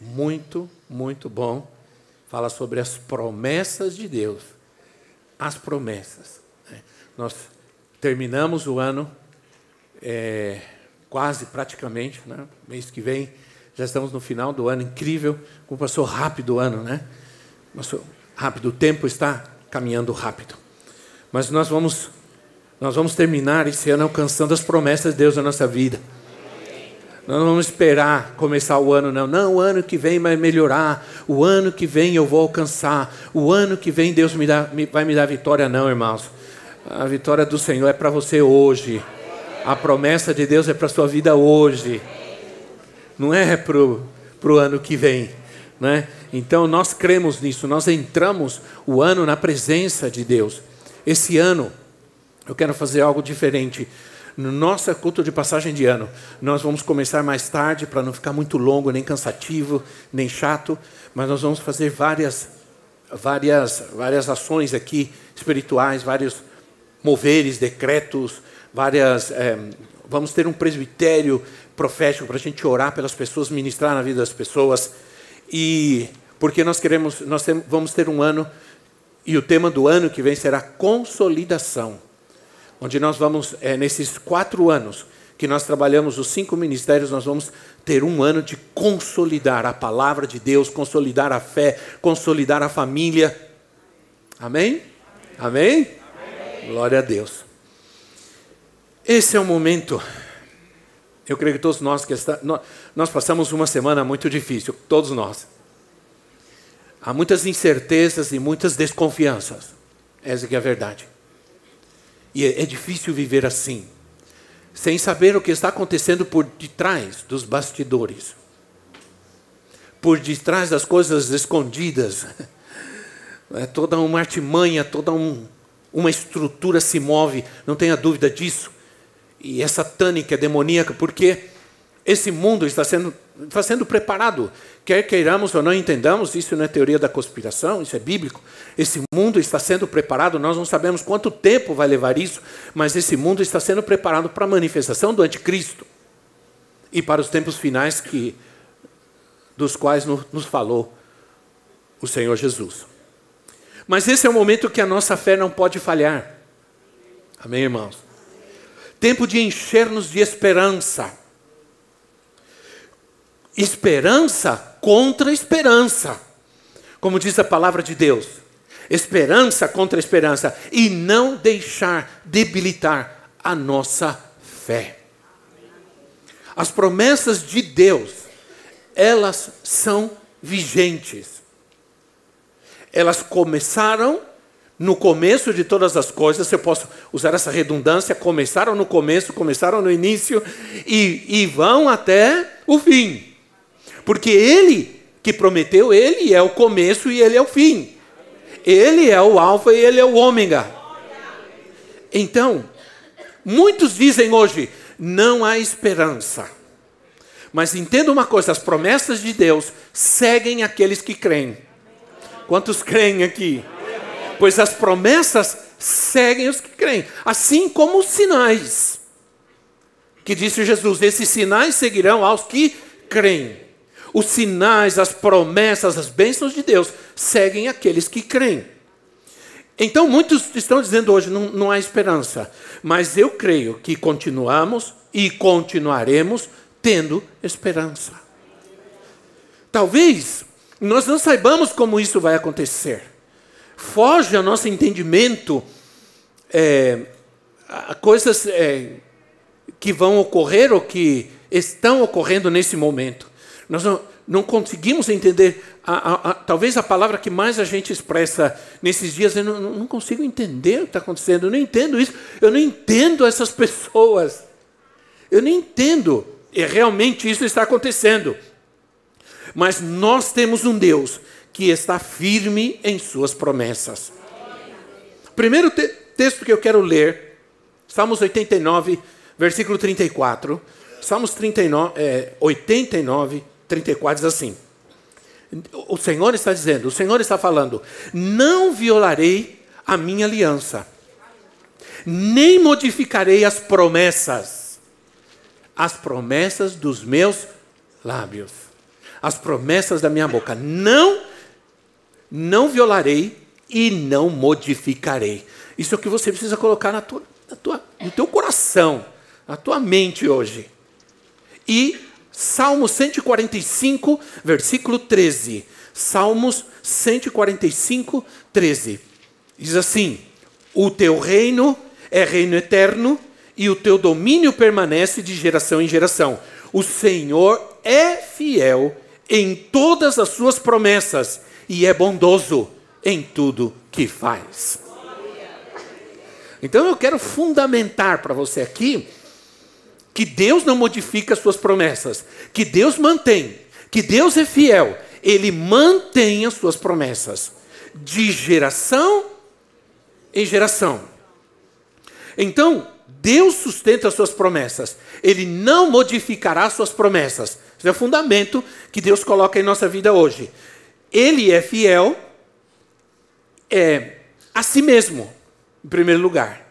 muito, muito bom. Fala sobre as promessas de Deus. As promessas. Né? Nós terminamos o ano, é, quase praticamente, né? mês que vem, já estamos no final do ano, incrível, como passou rápido o ano, né? Passou rápido, o tempo está caminhando rápido. Mas nós vamos, nós vamos terminar esse ano alcançando as promessas de Deus na nossa vida. Nós não vamos esperar começar o ano, não. Não, o ano que vem vai melhorar. O ano que vem eu vou alcançar. O ano que vem Deus me dá, me, vai me dar vitória, não, irmãos. A vitória do Senhor é para você hoje. A promessa de Deus é para a sua vida hoje. Não é para o ano que vem. Né? Então nós cremos nisso. Nós entramos o ano na presença de Deus. Esse ano eu quero fazer algo diferente. No nosso culto de passagem de ano, nós vamos começar mais tarde para não ficar muito longo, nem cansativo, nem chato, mas nós vamos fazer várias, várias, várias ações aqui espirituais, vários moveres, decretos, várias. É, vamos ter um presbitério profético para a gente orar pelas pessoas, ministrar na vida das pessoas e porque nós queremos, nós vamos ter um ano e o tema do ano que vem será consolidação onde nós vamos, é, nesses quatro anos que nós trabalhamos os cinco ministérios, nós vamos ter um ano de consolidar a palavra de Deus, consolidar a fé, consolidar a família. Amém? Amém? Amém? Glória a Deus. Esse é o momento. Eu creio que todos nós que está, nós, nós passamos uma semana muito difícil, todos nós. Há muitas incertezas e muitas desconfianças. Essa é a verdade. E é, é difícil viver assim, sem saber o que está acontecendo por detrás dos bastidores, por detrás das coisas escondidas. É toda uma artimanha, toda um, uma estrutura se move, não tenha dúvida disso. E é satânica, é demoníaca, porque esse mundo está sendo, está sendo preparado. Quer queiramos ou não entendamos, isso não é teoria da conspiração, isso é bíblico. Esse mundo está sendo preparado, nós não sabemos quanto tempo vai levar isso, mas esse mundo está sendo preparado para a manifestação do anticristo e para os tempos finais que, dos quais nos falou o Senhor Jesus. Mas esse é o momento que a nossa fé não pode falhar. Amém, irmãos? Tempo de encher-nos de esperança esperança contra esperança. Como diz a palavra de Deus. Esperança contra esperança. E não deixar debilitar a nossa fé. As promessas de Deus, elas são vigentes. Elas começaram no começo de todas as coisas, se eu posso usar essa redundância, começaram no começo, começaram no início e, e vão até o fim. Porque ele que prometeu, ele é o começo e ele é o fim. Ele é o alfa e ele é o ômega. Então, muitos dizem hoje, não há esperança. Mas entenda uma coisa, as promessas de Deus seguem aqueles que creem. Quantos creem aqui? Pois as promessas seguem os que creem, assim como os sinais. Que disse Jesus: esses sinais seguirão aos que creem. Os sinais, as promessas, as bênçãos de Deus seguem aqueles que creem. Então, muitos estão dizendo hoje não, não há esperança, mas eu creio que continuamos e continuaremos tendo esperança. Talvez nós não saibamos como isso vai acontecer, foge ao nosso entendimento é, coisas é, que vão ocorrer ou que estão ocorrendo nesse momento. Nós não, não conseguimos entender. A, a, a, talvez a palavra que mais a gente expressa nesses dias, eu não, não consigo entender o que está acontecendo. Eu não entendo isso. Eu não entendo essas pessoas. Eu não entendo. E realmente isso está acontecendo. Mas nós temos um Deus que está firme em suas promessas. Primeiro te texto que eu quero ler, Salmos 89, versículo 34. Salmos 39, é, 89, 34 diz assim: O Senhor está dizendo, o Senhor está falando, não violarei a minha aliança, nem modificarei as promessas, as promessas dos meus lábios, as promessas da minha boca. Não, não violarei e não modificarei. Isso é o que você precisa colocar na tua, na tua, no teu coração, na tua mente hoje. E Salmo 145, versículo 13. Salmos 145, 13. Diz assim: O teu reino é reino eterno e o teu domínio permanece de geração em geração. O Senhor é fiel em todas as suas promessas e é bondoso em tudo que faz. Então eu quero fundamentar para você aqui que Deus não modifica as suas promessas, que Deus mantém, que Deus é fiel, ele mantém as suas promessas de geração em geração. Então, Deus sustenta as suas promessas, ele não modificará as suas promessas. Esse é o fundamento que Deus coloca em nossa vida hoje. Ele é fiel é, a si mesmo, em primeiro lugar.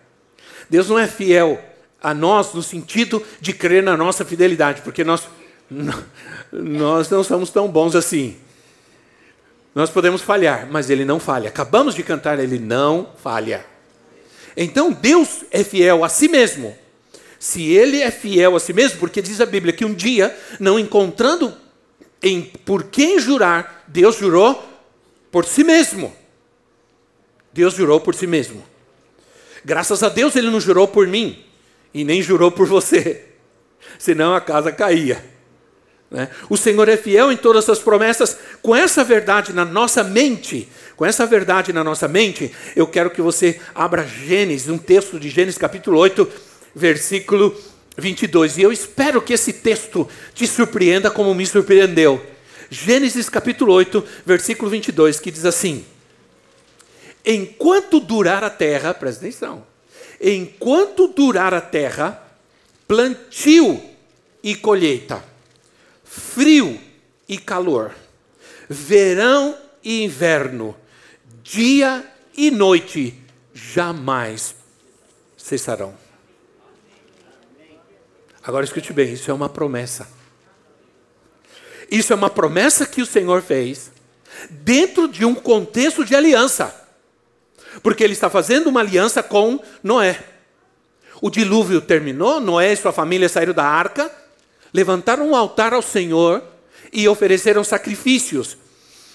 Deus não é fiel a nós no sentido de crer na nossa fidelidade, porque nós, nós não somos tão bons assim. Nós podemos falhar, mas Ele não falha. Acabamos de cantar, Ele não falha. Então Deus é fiel a si mesmo. Se Ele é fiel a si mesmo, porque diz a Bíblia que um dia, não encontrando em por quem jurar, Deus jurou por si mesmo. Deus jurou por si mesmo. Graças a Deus ele não jurou por mim e nem jurou por você, senão a casa caía. Né? O Senhor é fiel em todas as promessas. Com essa verdade na nossa mente, com essa verdade na nossa mente, eu quero que você abra Gênesis, um texto de Gênesis capítulo 8, versículo 22. E eu espero que esse texto te surpreenda como me surpreendeu. Gênesis capítulo 8, versículo 22, que diz assim: Enquanto durar a terra, presta atenção, enquanto durar a terra, plantio e colheita, frio e calor, verão e inverno, dia e noite, jamais cessarão. Agora escute bem, isso é uma promessa. Isso é uma promessa que o Senhor fez dentro de um contexto de aliança. Porque ele está fazendo uma aliança com Noé. O dilúvio terminou, Noé e sua família saíram da arca, levantaram um altar ao Senhor e ofereceram sacrifícios.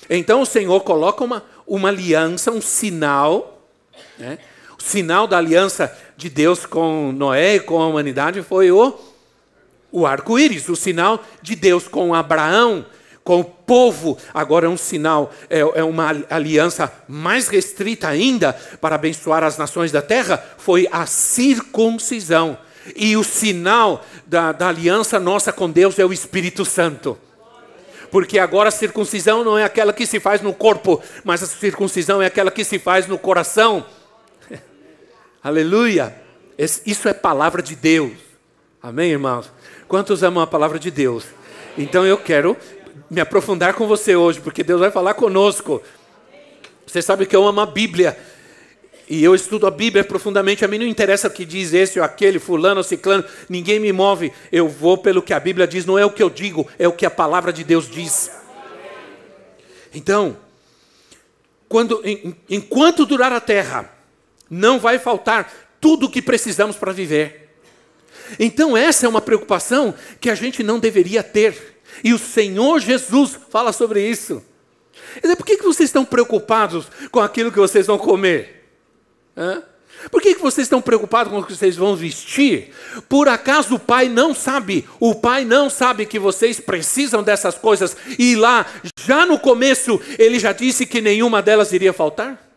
Então o Senhor coloca uma, uma aliança, um sinal. Né? O sinal da aliança de Deus com Noé e com a humanidade foi o, o arco-íris. O sinal de Deus com Abraão com o povo, agora é um sinal, é, é uma aliança mais restrita ainda para abençoar as nações da terra, foi a circuncisão. E o sinal da, da aliança nossa com Deus é o Espírito Santo. Porque agora a circuncisão não é aquela que se faz no corpo, mas a circuncisão é aquela que se faz no coração. Aleluia! Isso é palavra de Deus. Amém, irmãos? Quantos amam a palavra de Deus? Então eu quero me aprofundar com você hoje, porque Deus vai falar conosco. Você sabe que eu amo a Bíblia. E eu estudo a Bíblia profundamente. A mim não interessa o que diz esse ou aquele, fulano ou ciclano. Ninguém me move. Eu vou pelo que a Bíblia diz. Não é o que eu digo, é o que a palavra de Deus diz. Então, quando, enquanto durar a terra, não vai faltar tudo o que precisamos para viver. Então, essa é uma preocupação que a gente não deveria ter. E o Senhor Jesus fala sobre isso. Por que, que vocês estão preocupados com aquilo que vocês vão comer? Hã? Por que, que vocês estão preocupados com o que vocês vão vestir? Por acaso o pai não sabe? O pai não sabe que vocês precisam dessas coisas e lá, já no começo, ele já disse que nenhuma delas iria faltar?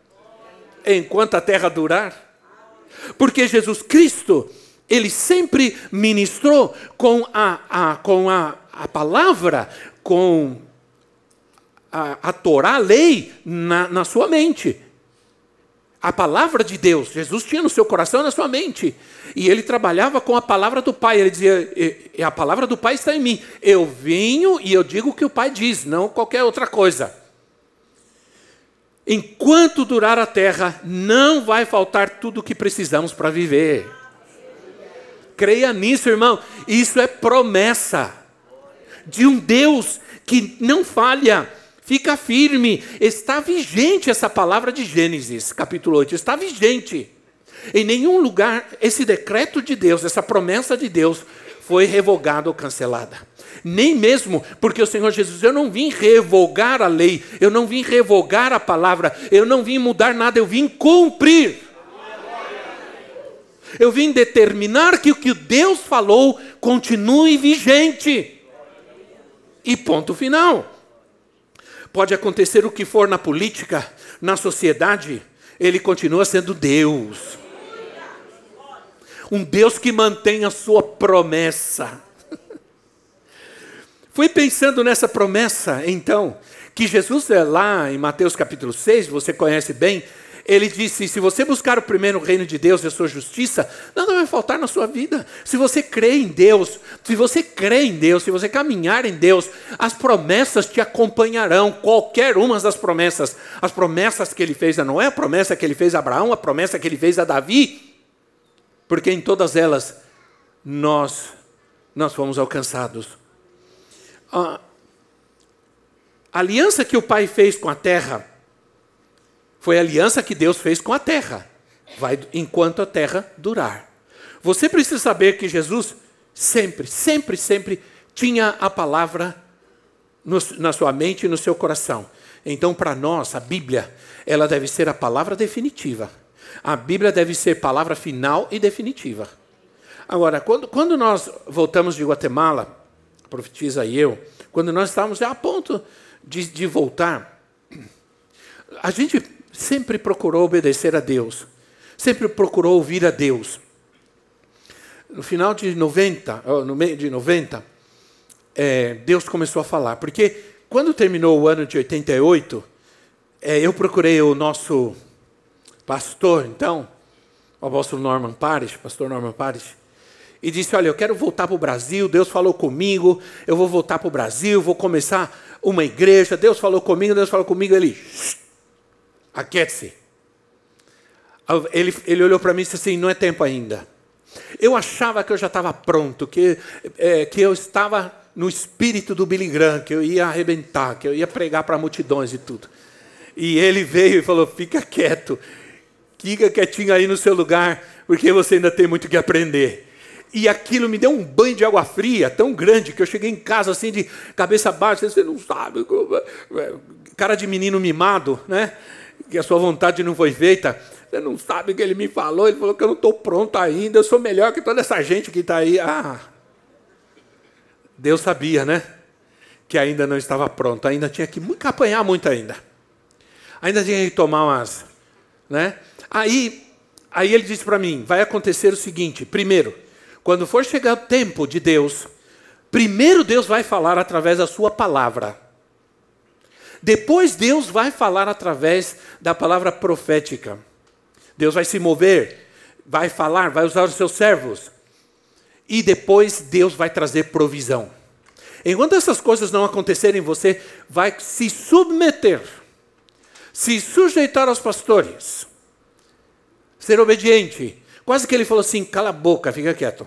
Enquanto a terra durar? Porque Jesus Cristo, ele sempre ministrou com a, a com a a palavra com a, a Torá, a lei, na, na sua mente. A palavra de Deus, Jesus tinha no seu coração e na sua mente. E ele trabalhava com a palavra do Pai. Ele dizia: a palavra do Pai está em mim. Eu venho e eu digo o que o Pai diz, não qualquer outra coisa. Enquanto durar a terra, não vai faltar tudo o que precisamos para viver. Creia nisso, irmão. Isso é promessa de um Deus que não falha Fica firme, está vigente essa palavra de Gênesis, capítulo 8, está vigente. Em nenhum lugar esse decreto de Deus, essa promessa de Deus foi revogada ou cancelada. Nem mesmo porque o Senhor Jesus, eu não vim revogar a lei, eu não vim revogar a palavra, eu não vim mudar nada, eu vim cumprir. Eu vim determinar que o que Deus falou continue vigente. E ponto final. Pode acontecer o que for na política, na sociedade, ele continua sendo Deus. Um Deus que mantém a sua promessa. Fui pensando nessa promessa, então, que Jesus é lá em Mateus capítulo 6, você conhece bem, ele disse: se você buscar o primeiro reino de Deus e a sua justiça, nada vai faltar na sua vida. Se você crê em Deus, se você crê em Deus, se você caminhar em Deus, as promessas te acompanharão, qualquer uma das promessas. As promessas que ele fez a Noé, a promessa que ele fez a Abraão, a promessa que ele fez a Davi, porque em todas elas nós, nós fomos alcançados. A aliança que o Pai fez com a terra, foi a aliança que Deus fez com a terra. Vai enquanto a terra durar. Você precisa saber que Jesus sempre, sempre, sempre tinha a palavra no, na sua mente e no seu coração. Então, para nós, a Bíblia, ela deve ser a palavra definitiva. A Bíblia deve ser palavra final e definitiva. Agora, quando, quando nós voltamos de Guatemala, profetiza e eu, quando nós estávamos a ponto de, de voltar, a gente sempre procurou obedecer a Deus, sempre procurou ouvir a Deus. No final de 90, no meio de 90, é, Deus começou a falar, porque quando terminou o ano de 88, é, eu procurei o nosso pastor, então, o apóstolo Norman Paris, pastor Norman Paris, e disse: Olha, eu quero voltar para o Brasil. Deus falou comigo, eu vou voltar para o Brasil, vou começar uma igreja. Deus falou comigo, Deus falou comigo. Ele Aquiete-se. Ele, ele olhou para mim e disse assim: não é tempo ainda. Eu achava que eu já estava pronto, que, é, que eu estava no espírito do Billy Graham, que eu ia arrebentar, que eu ia pregar para multidões e tudo. E ele veio e falou: fica quieto, fica quietinho aí no seu lugar, porque você ainda tem muito que aprender. E aquilo me deu um banho de água fria tão grande que eu cheguei em casa assim de cabeça baixa, você não sabe, é, cara de menino mimado, né? Que a sua vontade não foi feita. Você não sabe o que ele me falou, ele falou que eu não estou pronto ainda, eu sou melhor que toda essa gente que está aí. Ah, Deus sabia, né? Que ainda não estava pronto, ainda tinha que apanhar muito ainda. Ainda tinha que tomar umas. Né? Aí, aí ele disse para mim: vai acontecer o seguinte: primeiro, quando for chegar o tempo de Deus, primeiro Deus vai falar através da sua palavra. Depois Deus vai falar através da palavra profética. Deus vai se mover, vai falar, vai usar os seus servos. E depois Deus vai trazer provisão. Enquanto essas coisas não acontecerem, você vai se submeter, se sujeitar aos pastores, ser obediente. Quase que ele falou assim: cala a boca, fica quieto.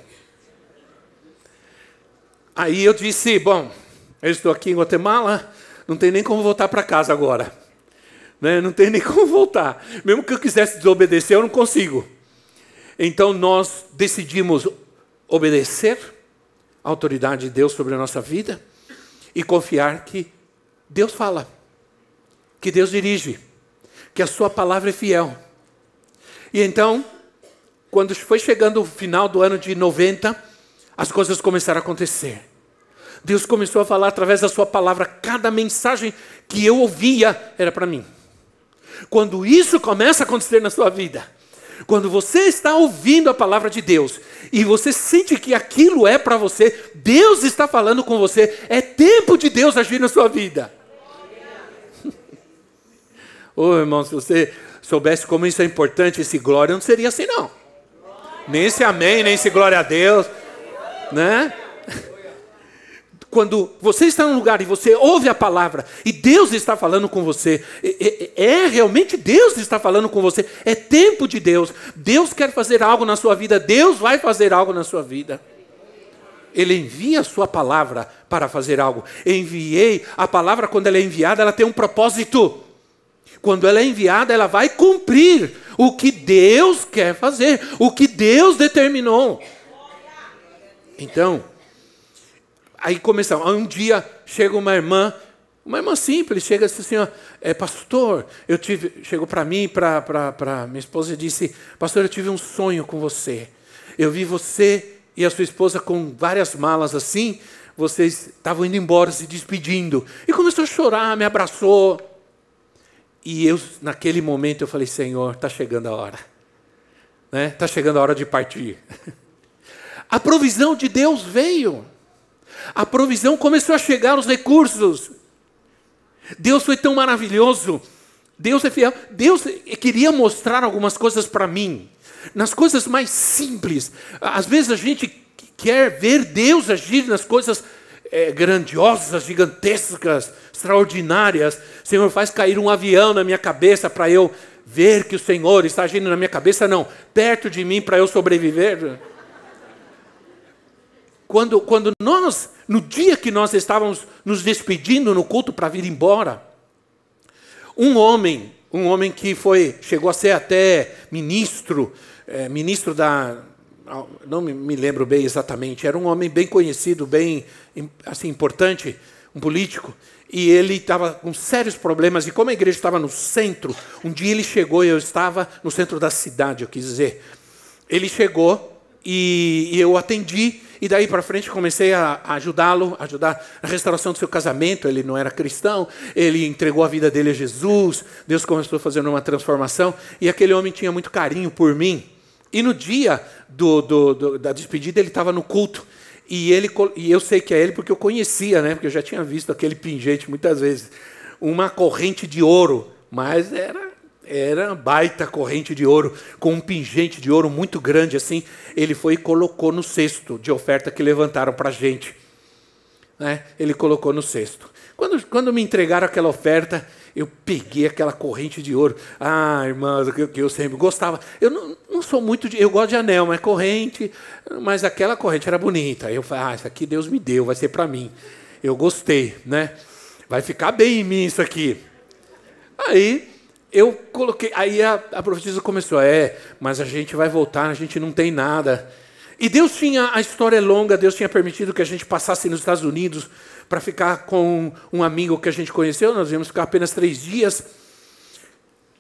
Aí eu disse: bom, eu estou aqui em Guatemala, não tem nem como voltar para casa agora. Né? Não tem nem como voltar. Mesmo que eu quisesse desobedecer, eu não consigo. Então nós decidimos obedecer a autoridade de Deus sobre a nossa vida e confiar que Deus fala, que Deus dirige, que a Sua palavra é fiel. E então, quando foi chegando o final do ano de 90, as coisas começaram a acontecer. Deus começou a falar através da Sua palavra. Cada mensagem que eu ouvia era para mim. Quando isso começa a acontecer na sua vida, quando você está ouvindo a palavra de Deus e você sente que aquilo é para você, Deus está falando com você, é tempo de Deus agir na sua vida. Oh, irmão, se você soubesse como isso é importante, esse glória, não seria assim não. Nem esse amém, nem esse glória a Deus. Né? Quando você está num lugar e você ouve a palavra e Deus está falando com você, é, é, é, realmente Deus está falando com você, é tempo de Deus. Deus quer fazer algo na sua vida, Deus vai fazer algo na sua vida. Ele envia a sua palavra para fazer algo. Enviei, a palavra, quando ela é enviada, ela tem um propósito. Quando ela é enviada, ela vai cumprir o que Deus quer fazer, o que Deus determinou. Então, aí começamos. Um dia chega uma irmã, uma irmã simples, chega assim, ó, é, pastor, eu tive, chegou para mim, para minha esposa e disse, pastor, eu tive um sonho com você. Eu vi você e a sua esposa com várias malas assim, vocês estavam indo embora, se despedindo. E começou a chorar, me abraçou. E eu, naquele momento, eu falei, Senhor, está chegando a hora. Está né? Chegando a hora de partir. A provisão de Deus veio. A provisão começou a chegar, os recursos. Deus foi tão maravilhoso. Deus é fiel. Deus queria mostrar algumas coisas para mim nas coisas mais simples. Às vezes a gente quer ver Deus agir nas coisas é, grandiosas, gigantescas, extraordinárias. Senhor, faz cair um avião na minha cabeça para eu ver que o Senhor está agindo na minha cabeça, não, perto de mim para eu sobreviver. Quando, quando nós, no dia que nós estávamos nos despedindo no culto para vir embora, um homem, um homem que foi, chegou a ser até ministro, é, ministro da. Não me lembro bem exatamente, era um homem bem conhecido, bem assim, importante, um político, e ele estava com sérios problemas, e como a igreja estava no centro, um dia ele chegou, e eu estava no centro da cidade, eu quis dizer. Ele chegou e, e eu atendi, e daí para frente comecei a, a ajudá-lo, ajudar na restauração do seu casamento. Ele não era cristão, ele entregou a vida dele a Jesus. Deus começou a fazer uma transformação, e aquele homem tinha muito carinho por mim. E no dia do, do, do, da despedida, ele estava no culto. E, ele, e eu sei que é ele porque eu conhecia, né? porque eu já tinha visto aquele pingente muitas vezes. Uma corrente de ouro, mas era, era baita corrente de ouro, com um pingente de ouro muito grande assim. Ele foi e colocou no cesto de oferta que levantaram para a gente. Né? Ele colocou no cesto. Quando, quando me entregaram aquela oferta, eu peguei aquela corrente de ouro. Ah, irmã, que, que eu sempre gostava. Eu não, não sou muito de. Eu gosto de anel, mas corrente. Mas aquela corrente era bonita. Eu falei, ah, isso aqui Deus me deu, vai ser para mim. Eu gostei, né? Vai ficar bem em mim isso aqui. Aí eu coloquei. Aí a, a profetisa começou: é, mas a gente vai voltar, a gente não tem nada. E Deus tinha, a história é longa, Deus tinha permitido que a gente passasse nos Estados Unidos para ficar com um amigo que a gente conheceu. Nós íamos ficar apenas três dias.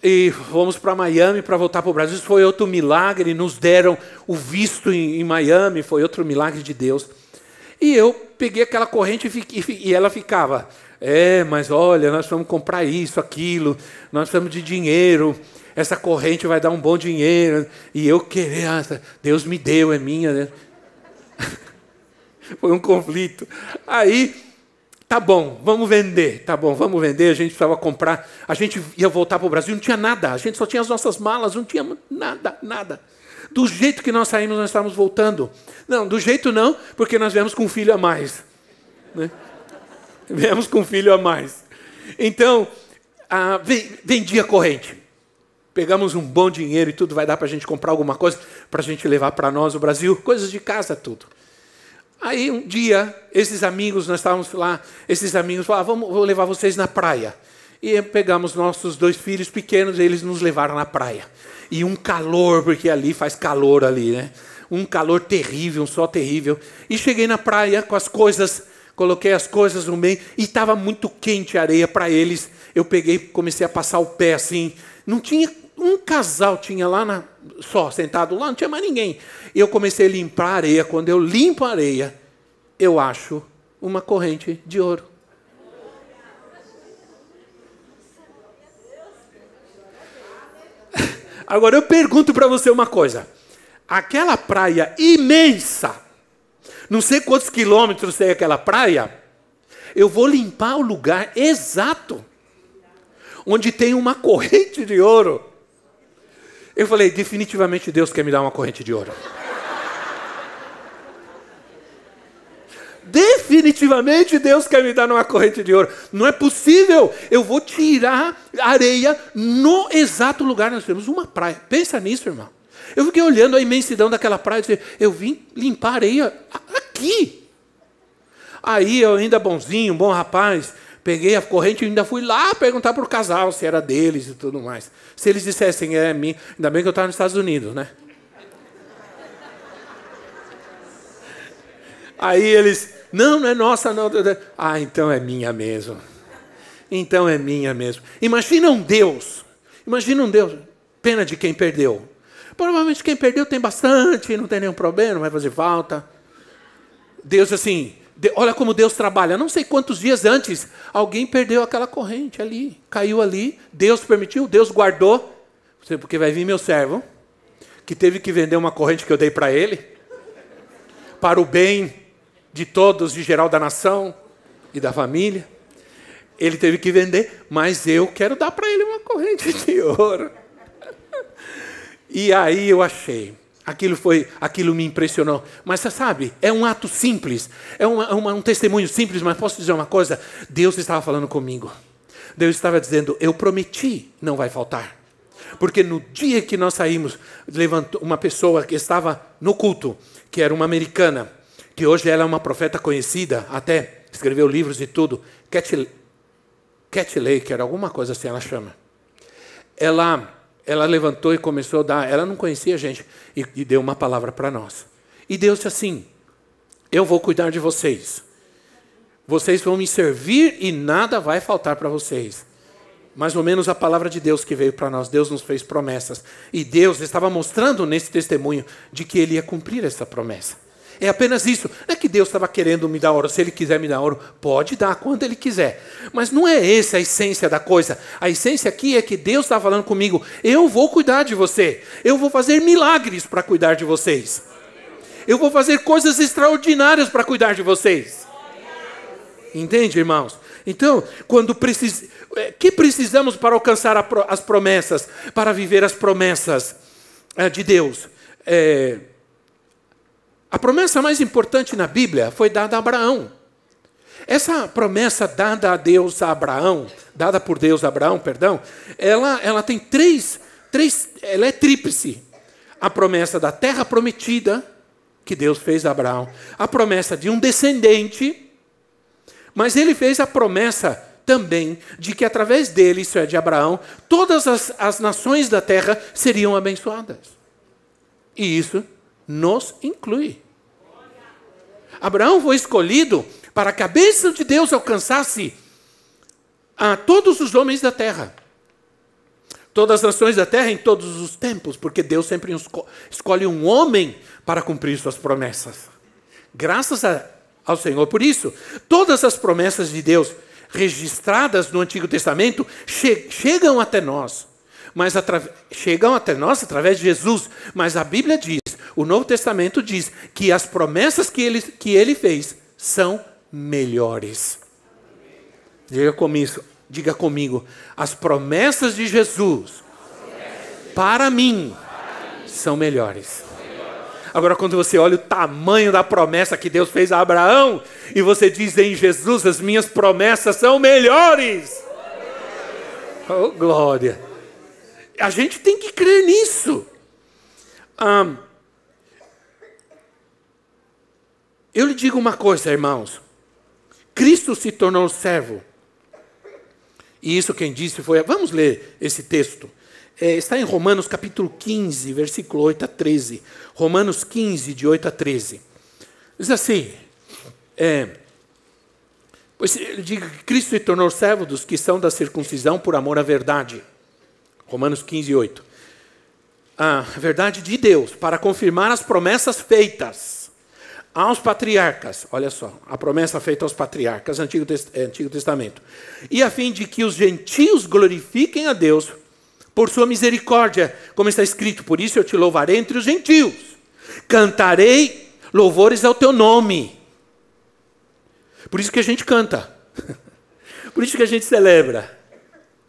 E fomos para Miami para voltar para o Brasil. Isso foi outro milagre. Nos deram o visto em, em, Miami. Foi outro milagre de Deus. E eu peguei aquela corrente e, e, e ela ficava. É, mas olha, nós vamos comprar isso, aquilo. Nós precisamos de dinheiro. Essa corrente vai dar um bom dinheiro. E eu querer, ah, Deus me deu, é minha. Né? Foi um conflito. Aí Tá bom, vamos vender. Tá bom, vamos vender. A gente precisava comprar. A gente ia voltar para o Brasil, não tinha nada. A gente só tinha as nossas malas, não tinha nada, nada. Do jeito que nós saímos, nós estávamos voltando. Não, do jeito não, porque nós viemos com um filho a mais. Né? Viemos com um filho a mais. Então, a, vendi a corrente. Pegamos um bom dinheiro e tudo vai dar para a gente comprar alguma coisa para a gente levar para nós o Brasil, coisas de casa, tudo. Aí um dia, esses amigos, nós estávamos lá, esses amigos falaram, vamos, vou levar vocês na praia. E pegamos nossos dois filhos pequenos e eles nos levaram na praia. E um calor, porque ali faz calor ali, né? Um calor terrível, um sol terrível. E cheguei na praia com as coisas, coloquei as coisas no meio e estava muito quente a areia para eles. Eu peguei, comecei a passar o pé assim. Não tinha um casal tinha lá na, só sentado lá, não tinha mais ninguém. Eu comecei a limpar a areia. Quando eu limpo a areia, eu acho uma corrente de ouro. Agora eu pergunto para você uma coisa: aquela praia imensa, não sei quantos quilômetros tem aquela praia, eu vou limpar o lugar exato onde tem uma corrente de ouro. Eu falei, definitivamente Deus quer me dar uma corrente de ouro. Definitivamente Deus quer me dar uma corrente de ouro. Não é possível. Eu vou tirar areia no exato lugar. Nós temos uma praia. Pensa nisso, irmão. Eu fiquei olhando a imensidão daquela praia e disse, eu vim limpar areia aqui. Aí eu ainda bonzinho, bom rapaz, peguei a corrente e ainda fui lá perguntar para o casal se era deles e tudo mais. Se eles dissessem, é mim, ainda bem que eu estava nos Estados Unidos, né? Aí eles, não, não é nossa, não. Ah, então é minha mesmo. Então é minha mesmo. Imagina um Deus. Imagina um Deus. Pena de quem perdeu. Provavelmente quem perdeu tem bastante, não tem nenhum problema, não vai fazer falta. Deus assim, olha como Deus trabalha. Não sei quantos dias antes alguém perdeu aquela corrente ali, caiu ali. Deus permitiu, Deus guardou. Porque vai vir meu servo, que teve que vender uma corrente que eu dei para ele, para o bem de todos, de geral da nação e da família. Ele teve que vender, mas eu quero dar para ele uma corrente de ouro. E aí eu achei. Aquilo foi, aquilo me impressionou. Mas você sabe, é um ato simples, é uma, uma, um testemunho simples, mas posso dizer uma coisa? Deus estava falando comigo. Deus estava dizendo: Eu prometi, não vai faltar. Porque no dia que nós saímos, levantou uma pessoa que estava no culto, que era uma americana, que hoje ela é uma profeta conhecida, até escreveu livros e tudo. Cat, Cat Laker, alguma coisa assim ela chama. Ela, ela levantou e começou a dar. Ela não conhecia a gente e, e deu uma palavra para nós. E Deus disse assim: Eu vou cuidar de vocês. Vocês vão me servir e nada vai faltar para vocês. Mais ou menos a palavra de Deus que veio para nós. Deus nos fez promessas. E Deus estava mostrando nesse testemunho de que Ele ia cumprir essa promessa. É apenas isso. Não é que Deus estava querendo me dar ouro. Se Ele quiser me dar ouro, pode dar quando Ele quiser. Mas não é essa a essência da coisa. A essência aqui é que Deus está falando comigo: eu vou cuidar de você. Eu vou fazer milagres para cuidar de vocês. Eu vou fazer coisas extraordinárias para cuidar de vocês. Entende, irmãos? Então, quando precis... É, que precisamos para alcançar as promessas, para viver as promessas é, de Deus? É a promessa mais importante na Bíblia foi dada a Abraão. Essa promessa dada a Deus a Abraão, dada por Deus a Abraão, perdão, ela, ela tem três, três, ela é tríplice. A promessa da terra prometida, que Deus fez a Abraão, a promessa de um descendente, mas ele fez a promessa também de que através dele, isso é, de Abraão, todas as, as nações da terra seriam abençoadas. E isso nos inclui. Abraão foi escolhido para que a bênção de Deus alcançasse a todos os homens da terra. Todas as nações da terra em todos os tempos, porque Deus sempre escolhe um homem para cumprir suas promessas. Graças a, ao Senhor por isso. Todas as promessas de Deus registradas no Antigo Testamento che chegam até nós. Mas chegam até nós através de Jesus. Mas a Bíblia diz o Novo Testamento diz que as promessas que ele, que ele fez são melhores. Diga comigo, diga comigo, as promessas de Jesus para mim são melhores. Agora, quando você olha o tamanho da promessa que Deus fez a Abraão, e você diz em Jesus, as minhas promessas são melhores. Oh, glória. A gente tem que crer nisso. Um, Eu lhe digo uma coisa, irmãos. Cristo se tornou servo. E isso quem disse foi. Vamos ler esse texto. É, está em Romanos capítulo 15, versículo 8 a 13. Romanos 15, de 8 a 13. Diz assim: é, Pois ele diz que Cristo se tornou servo dos que são da circuncisão por amor à verdade. Romanos 15, 8. A verdade de Deus, para confirmar as promessas feitas aos patriarcas, olha só, a promessa feita aos patriarcas, Antigo, é, Antigo Testamento, e a fim de que os gentios glorifiquem a Deus por sua misericórdia, como está escrito, por isso eu te louvarei entre os gentios, cantarei louvores ao teu nome. Por isso que a gente canta, por isso que a gente celebra.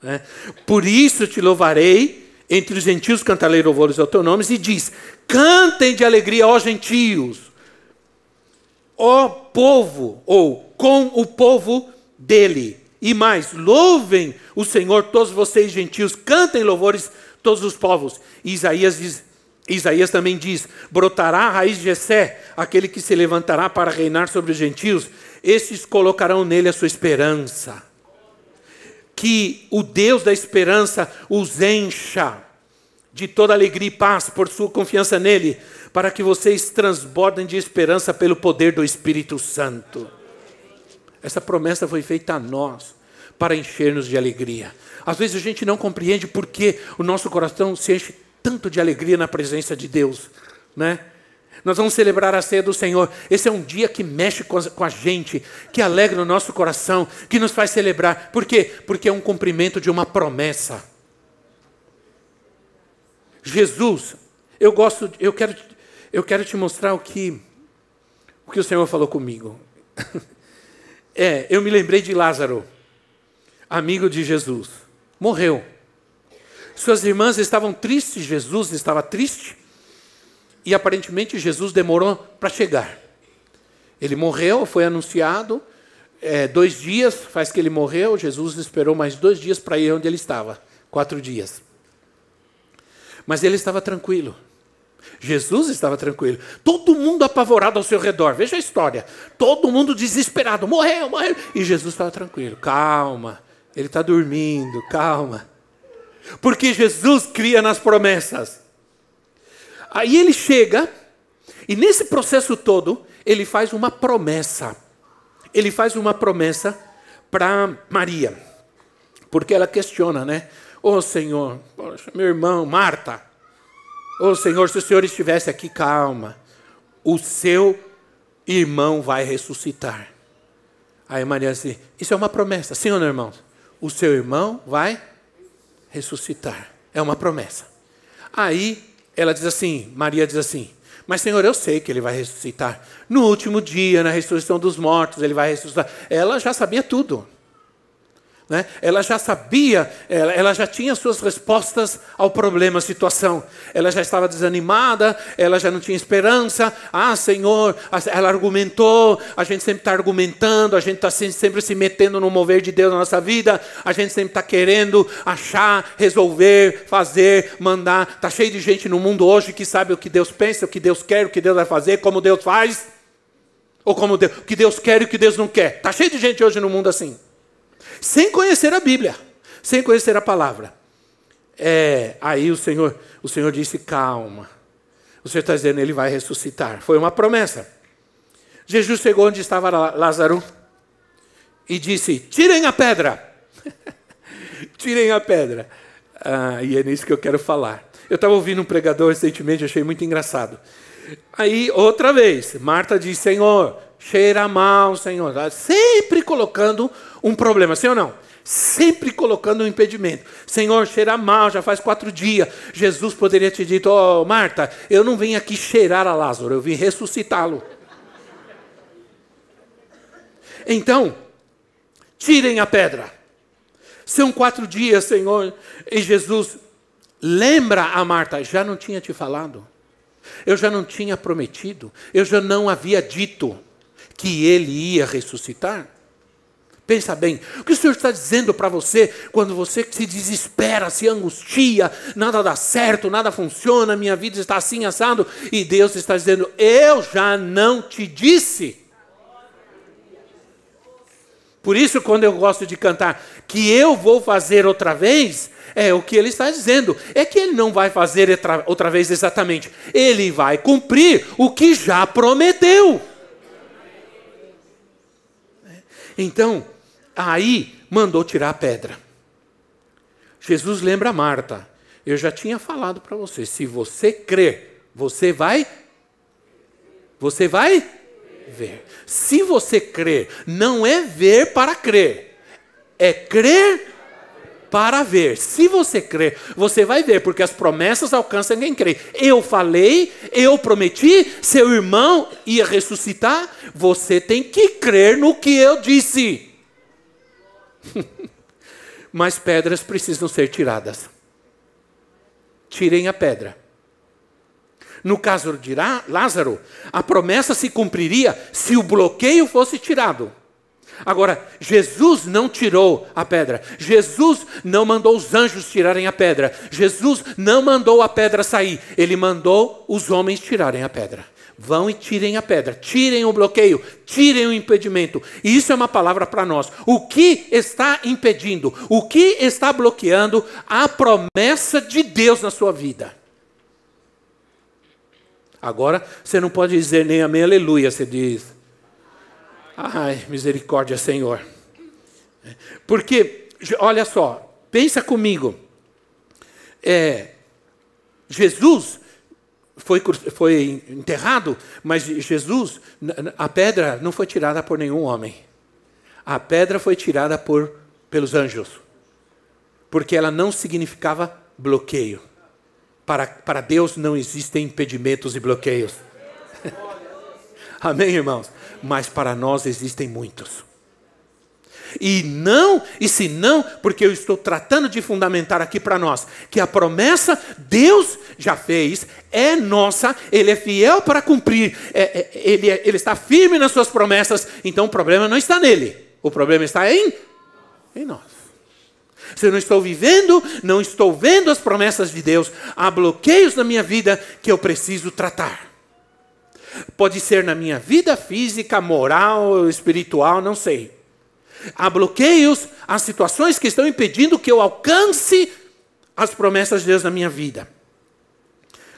Né? Por isso te louvarei, entre os gentios cantarei louvores ao teu nome, e diz: cantem de alegria, ó gentios, ó povo, ou com o povo dele. E mais, louvem o Senhor, todos vocês gentios, cantem louvores, todos os povos. E Isaías diz, Isaías também diz: brotará a raiz de Jessé, aquele que se levantará para reinar sobre os gentios, esses colocarão nele a sua esperança. Que o Deus da esperança os encha de toda alegria e paz por sua confiança nele, para que vocês transbordem de esperança pelo poder do Espírito Santo. Essa promessa foi feita a nós para encher-nos de alegria. Às vezes a gente não compreende por que o nosso coração se enche tanto de alegria na presença de Deus, né? Nós vamos celebrar a ceia do Senhor. Esse é um dia que mexe com a, gente, que alegra o nosso coração, que nos faz celebrar. Por quê? Porque é um cumprimento de uma promessa. Jesus, eu gosto, eu quero, eu quero te mostrar o que, o que o Senhor falou comigo. É, eu me lembrei de Lázaro, amigo de Jesus, morreu. Suas irmãs estavam tristes, Jesus estava triste, e aparentemente Jesus demorou para chegar. Ele morreu, foi anunciado, é, dois dias faz que ele morreu, Jesus esperou mais dois dias para ir onde ele estava, quatro dias. Mas ele estava tranquilo. Jesus estava tranquilo. Todo mundo apavorado ao seu redor. Veja a história. Todo mundo desesperado. Morreu, morreu. E Jesus estava tranquilo. Calma. Ele está dormindo. Calma. Porque Jesus cria nas promessas. Aí ele chega, e nesse processo todo, ele faz uma promessa. Ele faz uma promessa para Maria. Porque ela questiona, né? Ô oh, Senhor, poxa, meu irmão, Marta, Ô Senhor, se o Senhor estivesse aqui, calma. O seu irmão vai ressuscitar. Aí Maria diz: assim, Isso é uma promessa. Sim ou não, irmãos? O seu irmão vai ressuscitar. É uma promessa. Aí ela diz assim: Maria diz assim: Mas Senhor, eu sei que ele vai ressuscitar. No último dia, na ressurreição dos mortos, ele vai ressuscitar. Ela já sabia tudo. Né? Ela já sabia, ela, ela, já tinha suas respostas ao problema, à situação. Ela já estava desanimada, ela já não tinha esperança. Ah, Senhor, ela argumentou. A gente sempre está argumentando, a gente está sempre se metendo no mover de Deus na nossa vida. A gente sempre está querendo achar, resolver, fazer, mandar. Está cheio de gente no mundo hoje que sabe o que Deus pensa, o que Deus quer, o que Deus vai fazer, como Deus faz. Ou como Deus, o que Deus quer e o que Deus não quer. Está cheio de gente hoje no mundo assim sem conhecer a Bíblia, sem conhecer a palavra. É, aí o Senhor, o Senhor disse: calma. O Senhor está dizendo, ele vai ressuscitar. Foi uma promessa. Jesus chegou onde estava Lázaro e disse: tirem a pedra. tirem a pedra. Ah, e é nisso que eu quero falar. Eu estava ouvindo um pregador recentemente, achei muito engraçado. Aí, outra vez, Marta diz: Senhor, cheira mal, Senhor. Sempre colocando um problema, sim ou não? Sempre colocando um impedimento. Senhor, cheira mal, já faz quatro dias. Jesus poderia te dito, oh, Marta, eu não vim aqui cheirar a Lázaro, eu vim ressuscitá-lo. Então, tirem a pedra. São quatro dias, Senhor. E Jesus lembra a Marta, já não tinha te falado. Eu já não tinha prometido. Eu já não havia dito que ele ia ressuscitar? Pensa bem, o que o Senhor está dizendo para você quando você se desespera, se angustia, nada dá certo, nada funciona, minha vida está assim assado, e Deus está dizendo: Eu já não te disse. Por isso, quando eu gosto de cantar que eu vou fazer outra vez, é o que ele está dizendo. É que ele não vai fazer outra vez exatamente. Ele vai cumprir o que já prometeu. Então, aí mandou tirar a pedra. Jesus lembra Marta. Eu já tinha falado para você, se você crer, você vai você vai ver. Se você crer, não é ver para crer, é crer para ver. Se você crer, você vai ver, porque as promessas alcançam quem crê. Eu falei, eu prometi, seu irmão ia ressuscitar, você tem que crer no que eu disse. mas pedras precisam ser tiradas. Tirem a pedra. No caso de Lázaro, a promessa se cumpriria se o bloqueio fosse tirado. Agora, Jesus não tirou a pedra. Jesus não mandou os anjos tirarem a pedra. Jesus não mandou a pedra sair. Ele mandou os homens tirarem a pedra. Vão e tirem a pedra, tirem o bloqueio, tirem o impedimento. E isso é uma palavra para nós. O que está impedindo? O que está bloqueando a promessa de Deus na sua vida? Agora, você não pode dizer nem amém, aleluia, você diz. Ai, misericórdia, Senhor. Porque, olha só, pensa comigo. É, Jesus foi, foi enterrado, mas Jesus, a pedra não foi tirada por nenhum homem. A pedra foi tirada por, pelos anjos. Porque ela não significava bloqueio. Para, para Deus não existem impedimentos e bloqueios. Amém, irmãos? Mas para nós existem muitos. E não, e se não, porque eu estou tratando de fundamentar aqui para nós, que a promessa Deus já fez, é nossa, Ele é fiel para cumprir, é, é, ele, é, ele está firme nas suas promessas, então o problema não está nele, o problema está em, em nós. Se eu não estou vivendo, não estou vendo as promessas de Deus, há bloqueios na minha vida que eu preciso tratar. Pode ser na minha vida física, moral, espiritual, não sei. Há bloqueios, há situações que estão impedindo que eu alcance as promessas de Deus na minha vida.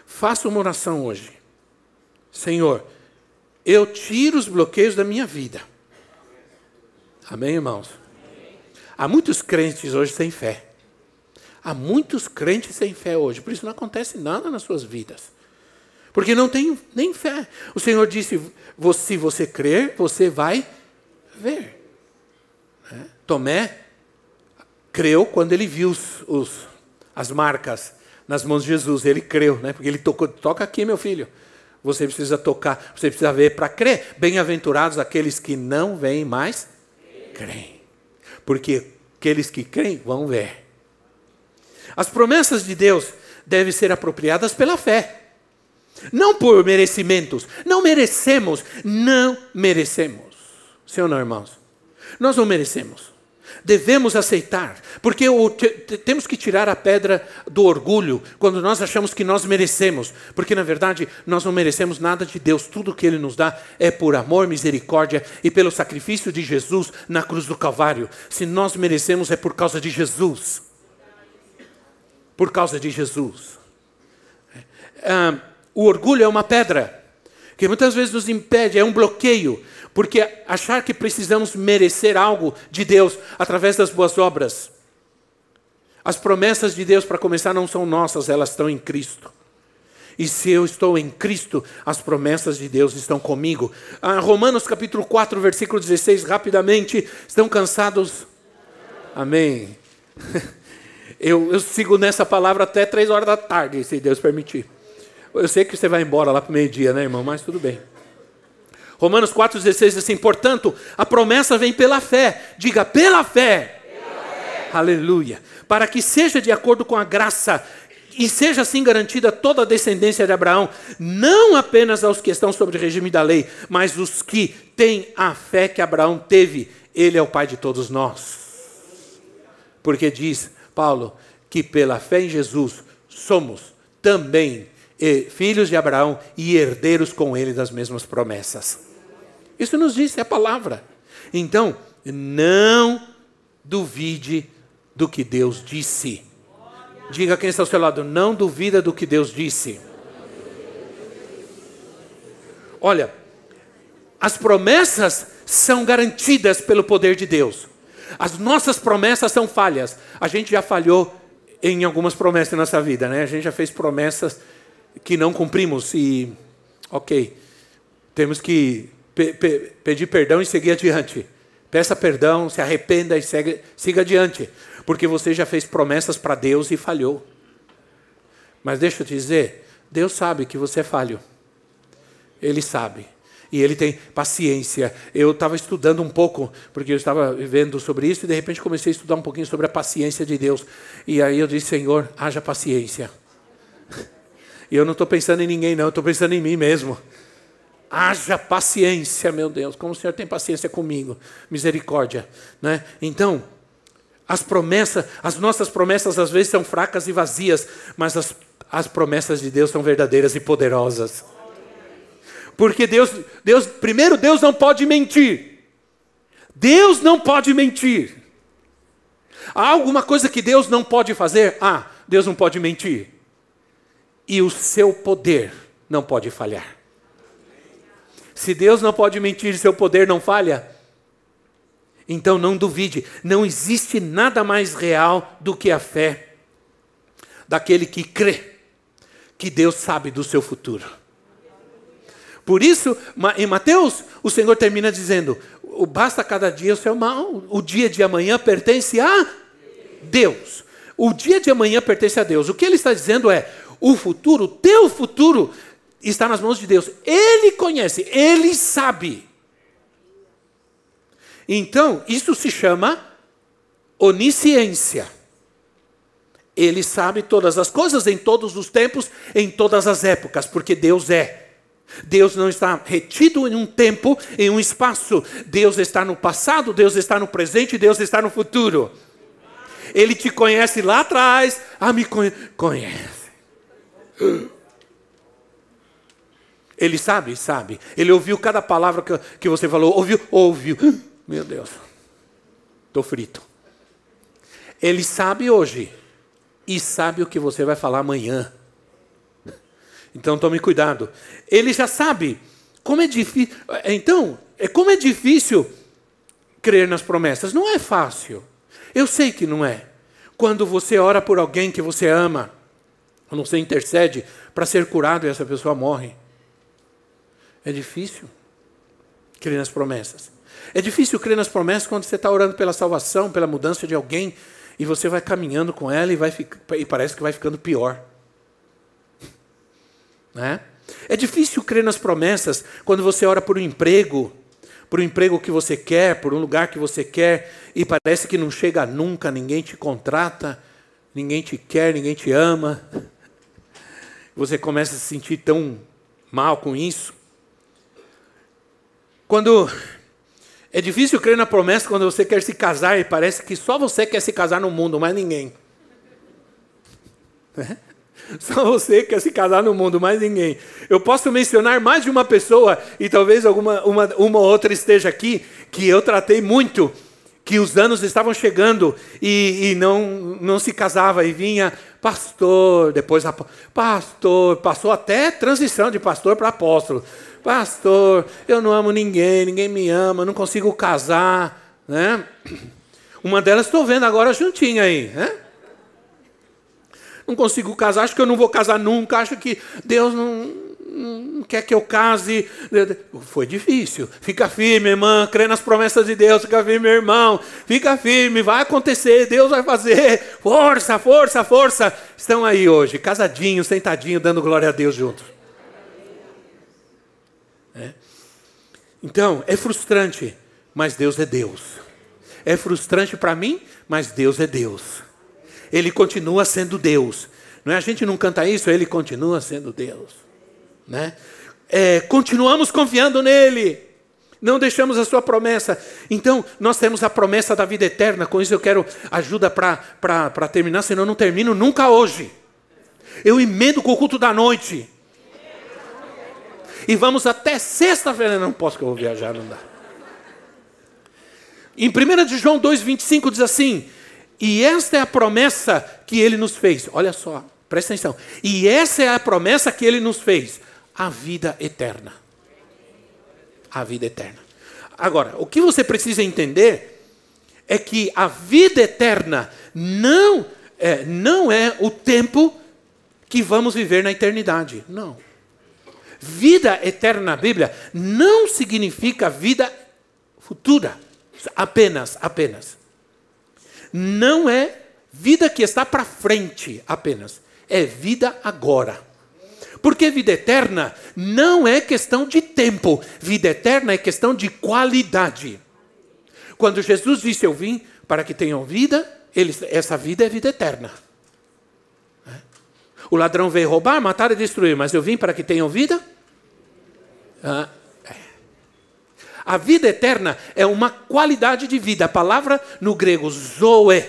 Faça uma oração hoje. Senhor, eu tiro os bloqueios da minha vida. Amém, irmãos? Há muitos crentes hoje sem fé. Há muitos crentes sem fé hoje, por isso não acontece nada nas suas vidas. Porque não tem nem fé. O Senhor disse: se você crer, você vai ver. Tomé creu quando ele viu os, os, as marcas nas mãos de Jesus. Ele creu, né? porque ele tocou: toca aqui, meu filho. Você precisa tocar, você precisa ver para crer. Bem-aventurados aqueles que não veem, mas creem. Porque aqueles que creem vão ver. As promessas de Deus devem ser apropriadas pela fé. Não por merecimentos. Não merecemos. Não merecemos. Ou não, irmãos? Nós não merecemos. Devemos aceitar, porque o, temos que tirar a pedra do orgulho quando nós achamos que nós merecemos, porque na verdade nós não merecemos nada de Deus, tudo que Ele nos dá é por amor, misericórdia e pelo sacrifício de Jesus na cruz do Calvário. Se nós merecemos é por causa de Jesus. Por causa de Jesus. Ah, o orgulho é uma pedra que muitas vezes nos impede, é um bloqueio, porque achar que precisamos merecer algo de Deus através das boas obras. As promessas de Deus, para começar, não são nossas, elas estão em Cristo. E se eu estou em Cristo, as promessas de Deus estão comigo. Ah, Romanos capítulo 4, versículo 16, rapidamente. Estão cansados? Amém. Eu, eu sigo nessa palavra até três horas da tarde, se Deus permitir. Eu sei que você vai embora lá para o meio-dia, né, irmão? Mas tudo bem. Romanos 4,16 diz assim: portanto, a promessa vem pela fé. Diga, pela fé. Pela fé. Aleluia. Para que seja de acordo com a graça e seja assim garantida toda a descendência de Abraão, não apenas aos que estão sobre o regime da lei, mas os que têm a fé que Abraão teve. Ele é o pai de todos nós. Porque diz Paulo que pela fé em Jesus somos também filhos de Abraão e herdeiros com ele das mesmas promessas. Isso nos diz a palavra. Então, não duvide do que Deus disse. Diga quem está ao seu lado, não duvida do que Deus disse. Olha, as promessas são garantidas pelo poder de Deus. As nossas promessas são falhas. A gente já falhou em algumas promessas na nossa vida, né? A gente já fez promessas que não cumprimos e, ok, temos que pe pe pedir perdão e seguir adiante. Peça perdão, se arrependa e segue, siga adiante, porque você já fez promessas para Deus e falhou. Mas deixa eu te dizer, Deus sabe que você é falho. Ele sabe. E ele tem paciência. Eu estava estudando um pouco, porque eu estava vendo sobre isso, e de repente comecei a estudar um pouquinho sobre a paciência de Deus. E aí eu disse, Senhor, haja paciência. E eu não estou pensando em ninguém, não, eu estou pensando em mim mesmo. Haja paciência, meu Deus, como o Senhor tem paciência comigo, misericórdia. Né? Então, as promessas, as nossas promessas às vezes são fracas e vazias, mas as, as promessas de Deus são verdadeiras e poderosas. Porque Deus, Deus, primeiro, Deus não pode mentir. Deus não pode mentir. Há alguma coisa que Deus não pode fazer? Ah, Deus não pode mentir. E o seu poder não pode falhar. Se Deus não pode mentir seu poder não falha, então não duvide, não existe nada mais real do que a fé daquele que crê que Deus sabe do seu futuro. Por isso, em Mateus, o Senhor termina dizendo: basta cada dia o seu mal, o dia de amanhã pertence a Deus. O dia de amanhã pertence a Deus. O que ele está dizendo é: o futuro, o teu futuro, está nas mãos de Deus. Ele conhece, ele sabe. Então, isso se chama onisciência. Ele sabe todas as coisas em todos os tempos, em todas as épocas, porque Deus é. Deus não está retido em um tempo, em um espaço. Deus está no passado, Deus está no presente, Deus está no futuro. Ele te conhece lá atrás. Ah, me conhece. Ele sabe, sabe. Ele ouviu cada palavra que, que você falou. Ouviu, ouviu. Meu Deus. Estou frito. Ele sabe hoje. E sabe o que você vai falar amanhã. Então tome cuidado. Ele já sabe como é difícil. Então, é como é difícil crer nas promessas. Não é fácil. Eu sei que não é. Quando você ora por alguém que você ama, quando você intercede para ser curado e essa pessoa morre, é difícil crer nas promessas. É difícil crer nas promessas quando você está orando pela salvação, pela mudança de alguém, e você vai caminhando com ela e, vai, e parece que vai ficando pior. Né? É difícil crer nas promessas quando você ora por um emprego, por um emprego que você quer, por um lugar que você quer, e parece que não chega nunca, ninguém te contrata, ninguém te quer, ninguém te ama. Você começa a se sentir tão mal com isso. Quando é difícil crer na promessa quando você quer se casar e parece que só você quer se casar no mundo, mais ninguém. É? Só você quer se casar no mundo, mais ninguém. Eu posso mencionar mais de uma pessoa, e talvez alguma uma, uma outra esteja aqui, que eu tratei muito, que os anos estavam chegando e, e não, não se casava, e vinha pastor, depois pastor, passou até transição de pastor para apóstolo. Pastor, eu não amo ninguém, ninguém me ama, não consigo casar. Né? Uma delas estou vendo agora juntinha aí. Né? não consigo casar, acho que eu não vou casar nunca, acho que Deus não, não quer que eu case. Foi difícil. Fica firme, irmã, crê nas promessas de Deus, fica firme, irmão. Fica firme, vai acontecer, Deus vai fazer. Força, força, força. Estão aí hoje, casadinhos, sentadinhos, dando glória a Deus juntos. É. Então, é frustrante, mas Deus é Deus. É frustrante para mim, mas Deus é Deus. Ele continua sendo Deus. Não é? A gente não canta isso, ele continua sendo Deus. Né? É, continuamos confiando nele. Não deixamos a sua promessa. Então, nós temos a promessa da vida eterna. Com isso, eu quero ajuda para terminar, senão eu não termino nunca hoje. Eu emendo com o culto da noite. E vamos até sexta-feira. Não posso que eu vou viajar, não dá. Em 1 de João 2,25 diz assim: e esta é a promessa que ele nos fez. Olha só, presta atenção. E essa é a promessa que ele nos fez: a vida eterna. A vida eterna. Agora, o que você precisa entender é que a vida eterna não é, não é o tempo que vamos viver na eternidade. Não. Vida eterna na Bíblia não significa vida futura. Apenas, apenas não é vida que está para frente apenas, é vida agora. Porque vida eterna não é questão de tempo, vida eterna é questão de qualidade. Quando Jesus disse: Eu vim para que tenham vida, ele, essa vida é vida eterna. O ladrão veio roubar, matar e destruir, mas eu vim para que tenham vida. É. A vida eterna é uma qualidade de vida. A palavra no grego zoe,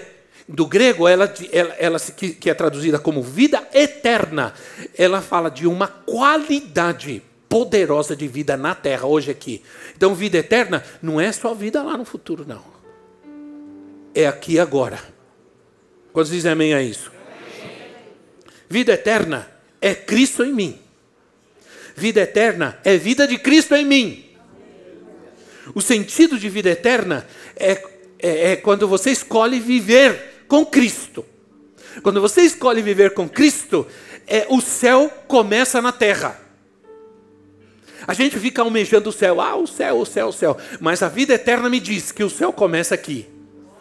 do grego, ela, ela, ela que, que é traduzida como vida eterna, ela fala de uma qualidade poderosa de vida na terra, hoje aqui. Então, vida eterna não é só vida lá no futuro, não. É aqui agora. Quantos dizem amém a isso? Vida eterna é Cristo em mim. Vida eterna é vida de Cristo em mim. O sentido de vida eterna é, é, é quando você escolhe viver com Cristo. Quando você escolhe viver com Cristo, é, o céu começa na terra. A gente fica almejando o céu, ah, o céu, o céu, o céu. Mas a vida eterna me diz que o céu começa aqui,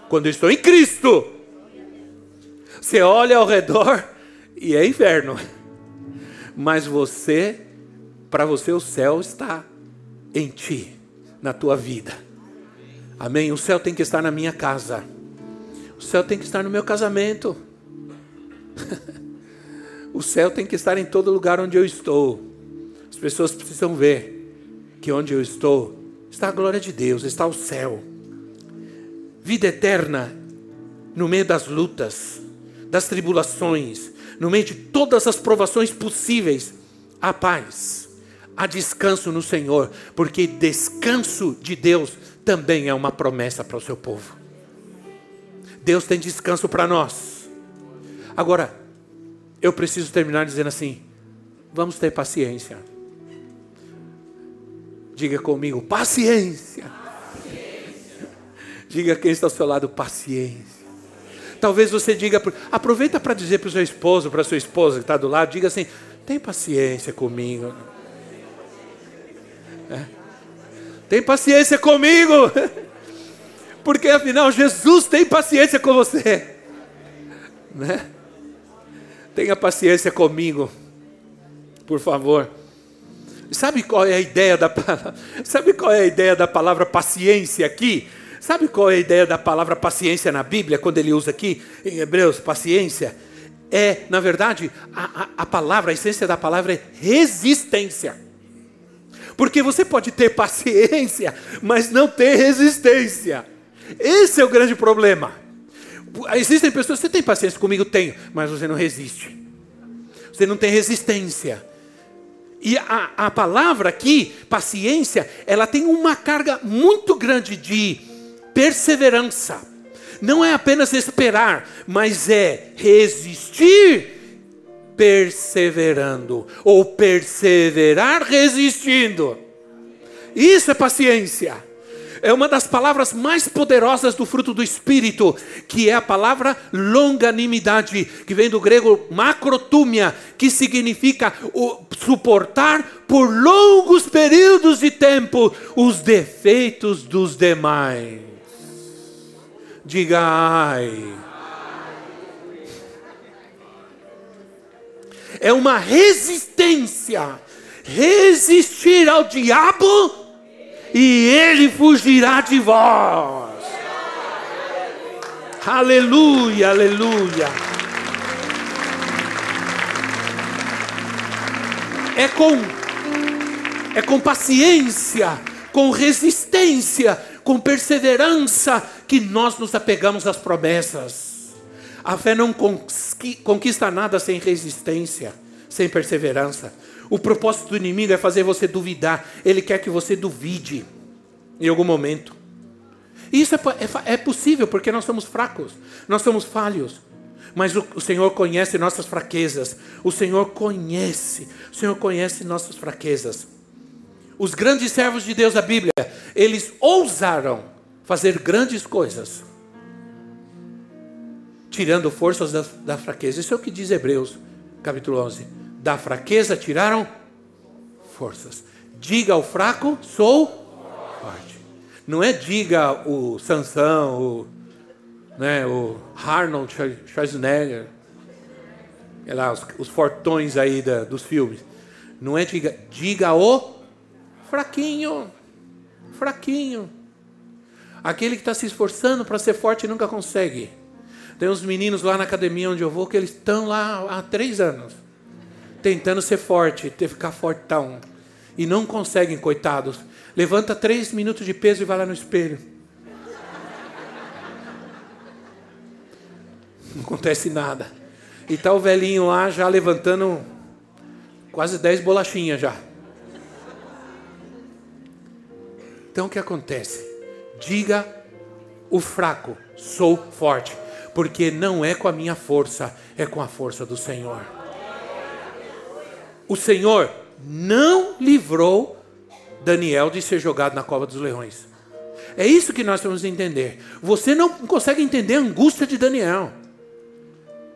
quando eu estou em Cristo. Você olha ao redor e é inverno. Mas você, para você, o céu está em ti, na tua vida. Amém? O céu tem que estar na minha casa. O céu tem que estar no meu casamento. o céu tem que estar em todo lugar onde eu estou. As pessoas precisam ver que onde eu estou está a glória de Deus, está o céu. Vida eterna no meio das lutas, das tribulações, no meio de todas as provações possíveis, há paz, há descanso no Senhor, porque descanso de Deus também é uma promessa para o seu povo. Deus tem descanso para nós. Agora, eu preciso terminar dizendo assim: vamos ter paciência. Diga comigo, paciência. paciência. Diga quem está ao seu lado, paciência. Talvez você diga, aproveita para dizer para o seu esposo, para a sua esposa que está do lado, diga assim: tem paciência comigo. Tem paciência comigo. Porque afinal Jesus tem paciência com você. Né? Tenha paciência comigo. Por favor. Sabe qual é a ideia da Sabe qual é a ideia da palavra paciência aqui? Sabe qual é a ideia da palavra paciência na Bíblia, quando ele usa aqui, em Hebreus, paciência? É, na verdade, a, a, a palavra, a essência da palavra é resistência. Porque você pode ter paciência, mas não ter resistência. Esse é o grande problema. Existem pessoas, você tem paciência comigo? Tenho, mas você não resiste. Você não tem resistência. E a, a palavra aqui, paciência, ela tem uma carga muito grande de perseverança. Não é apenas esperar, mas é resistir perseverando, ou perseverar resistindo. Isso é paciência é uma das palavras mais poderosas do fruto do Espírito, que é a palavra longanimidade, que vem do grego macrotúmia, que significa suportar por longos períodos de tempo os defeitos dos demais. Diga ai. É uma resistência. Resistir ao diabo e ele fugirá de vós. Aleluia, aleluia. É com é com paciência, com resistência, com perseverança que nós nos apegamos às promessas. A fé não conquista nada sem resistência, sem perseverança. O propósito do inimigo é fazer você duvidar. Ele quer que você duvide em algum momento. E isso é, é, é possível porque nós somos fracos, nós somos falhos. Mas o, o Senhor conhece nossas fraquezas. O Senhor conhece, o Senhor conhece nossas fraquezas. Os grandes servos de Deus da Bíblia, eles ousaram fazer grandes coisas, tirando forças da, da fraqueza. Isso é o que diz Hebreus, capítulo 11 da fraqueza tiraram forças. Diga ao fraco, sou forte. Não é diga o Sansão, o, né, o Arnold Schwarzenegger, lá, os, os fortões aí da, dos filmes. Não é diga, diga o fraquinho. Fraquinho. Aquele que está se esforçando para ser forte e nunca consegue. Tem uns meninos lá na academia onde eu vou que eles estão lá há três anos, tentando ser forte, ter ficar fortão. E não conseguem, coitados. Levanta três minutos de peso e vai lá no espelho. Não acontece nada. E tá o velhinho lá já levantando quase dez bolachinhas já. Então o que acontece? Diga o fraco, sou forte, porque não é com a minha força, é com a força do Senhor. O Senhor não livrou Daniel de ser jogado na cova dos leões. É isso que nós temos que entender. Você não consegue entender a angústia de Daniel.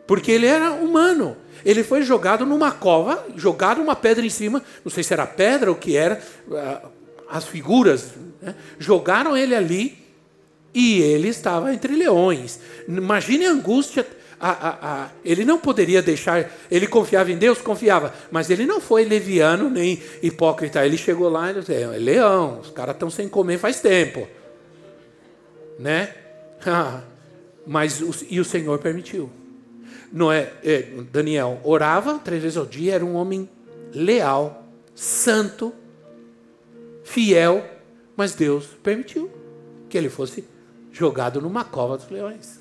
Porque ele era humano. Ele foi jogado numa cova, jogado uma pedra em cima, não sei se era pedra ou o que era, ah, as figuras, né? jogaram ele ali e ele estava entre leões. Imagine a angústia. A, a, a, ele não poderia deixar. Ele confiava em Deus? Confiava. Mas ele não foi leviano nem hipócrita. Ele chegou lá e disse: é leão, os caras estão sem comer faz tempo. Né? mas e o Senhor permitiu. Noé, é, Daniel orava três vezes ao dia, era um homem leal, santo, fiel, mas Deus permitiu que ele fosse jogado numa cova dos leões.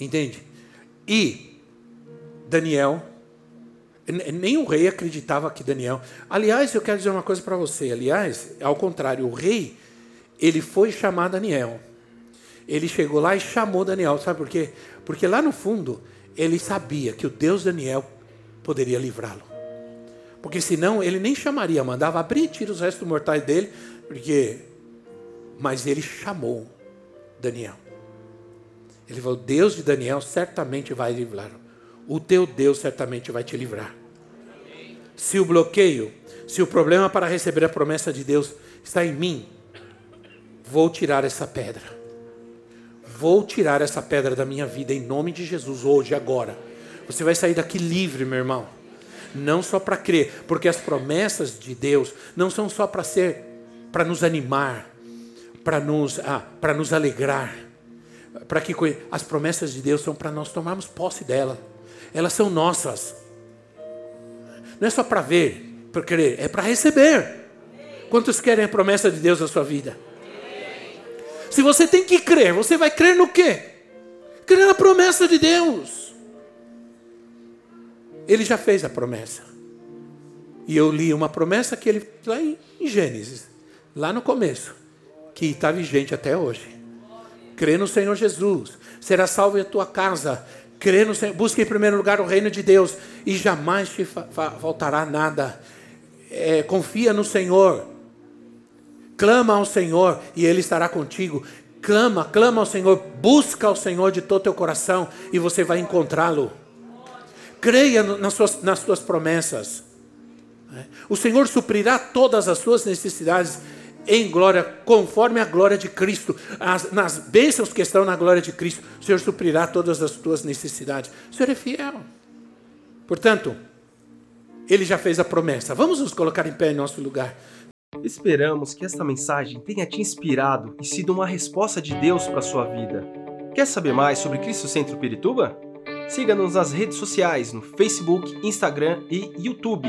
Entende? E Daniel, nem o rei acreditava que Daniel. Aliás, eu quero dizer uma coisa para você. Aliás, ao contrário, o rei, ele foi chamar Daniel. Ele chegou lá e chamou Daniel. Sabe por quê? Porque lá no fundo, ele sabia que o Deus Daniel poderia livrá-lo. Porque senão ele nem chamaria, mandava abrir e tirar os restos mortais dele, porque mas ele chamou Daniel. Ele falou: Deus de Daniel certamente vai livrar. O teu Deus certamente vai te livrar. Se o bloqueio, se o problema para receber a promessa de Deus está em mim, vou tirar essa pedra. Vou tirar essa pedra da minha vida em nome de Jesus, hoje, agora. Você vai sair daqui livre, meu irmão. Não só para crer, porque as promessas de Deus não são só para ser, para nos animar, para nos, ah, para nos alegrar. Para que as promessas de Deus são para nós tomarmos posse dela. Elas são nossas. Não é só para ver, para crer, é para receber. Quantos querem a promessa de Deus na sua vida? Se você tem que crer, você vai crer no quê? Crer na promessa de Deus. Ele já fez a promessa. E eu li uma promessa que ele lá em Gênesis, lá no começo, que está vigente até hoje. Crê no Senhor Jesus, será salvo a tua casa. Crê no Senhor, busque em primeiro lugar o reino de Deus e jamais te faltará nada. É, confia no Senhor Clama ao Senhor e Ele estará contigo. Clama, clama ao Senhor, busca ao Senhor de todo teu coração e você vai encontrá-lo. Creia nas suas, nas suas promessas. Né? O Senhor suprirá todas as suas necessidades em glória, conforme a glória de Cristo. As, nas bênçãos que estão na glória de Cristo, o Senhor suprirá todas as tuas necessidades. O Senhor é fiel. Portanto, Ele já fez a promessa. Vamos nos colocar em pé em nosso lugar. Esperamos que esta mensagem tenha te inspirado e sido uma resposta de Deus para a sua vida. Quer saber mais sobre Cristo Centro Pirituba? Siga-nos nas redes sociais no Facebook, Instagram e YouTube,